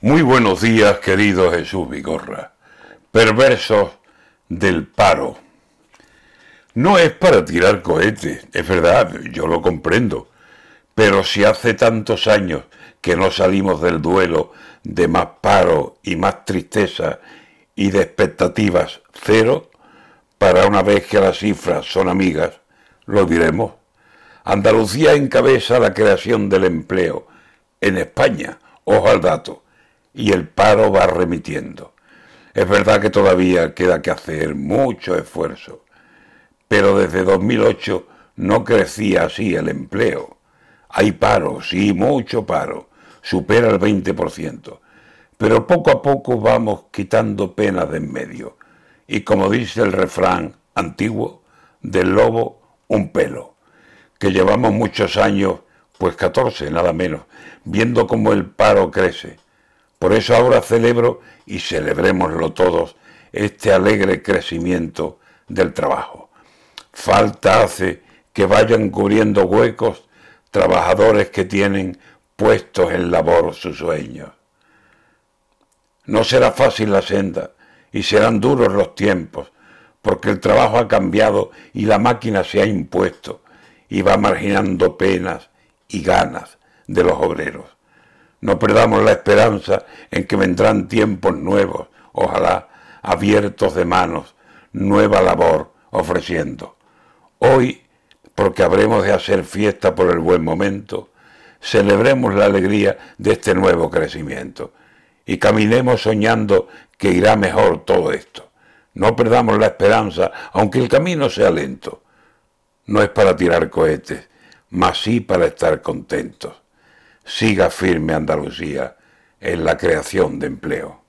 Muy buenos días, querido Jesús Vigorra. Perversos del paro. No es para tirar cohetes, es verdad, yo lo comprendo. Pero si hace tantos años que no salimos del duelo de más paro y más tristeza y de expectativas cero, para una vez que las cifras son amigas, lo diremos. Andalucía encabeza la creación del empleo en España, ojo al dato, y el paro va remitiendo. Es verdad que todavía queda que hacer mucho esfuerzo, pero desde 2008 no crecía así el empleo. Hay paro, sí, mucho paro, supera el 20%, pero poco a poco vamos quitando penas de en medio. Y como dice el refrán antiguo, del lobo un pelo, que llevamos muchos años, pues 14 nada menos, viendo cómo el paro crece. Por eso ahora celebro y celebrémoslo todos este alegre crecimiento del trabajo. Falta hace que vayan cubriendo huecos trabajadores que tienen puestos en labor sus sueños. No será fácil la senda y serán duros los tiempos, porque el trabajo ha cambiado y la máquina se ha impuesto y va marginando penas y ganas de los obreros. No perdamos la esperanza en que vendrán tiempos nuevos, ojalá abiertos de manos, nueva labor ofreciendo. Hoy, porque habremos de hacer fiesta por el buen momento, celebremos la alegría de este nuevo crecimiento y caminemos soñando que irá mejor todo esto. No perdamos la esperanza, aunque el camino sea lento. No es para tirar cohetes, mas sí para estar contentos. Siga firme Andalucía en la creación de empleo.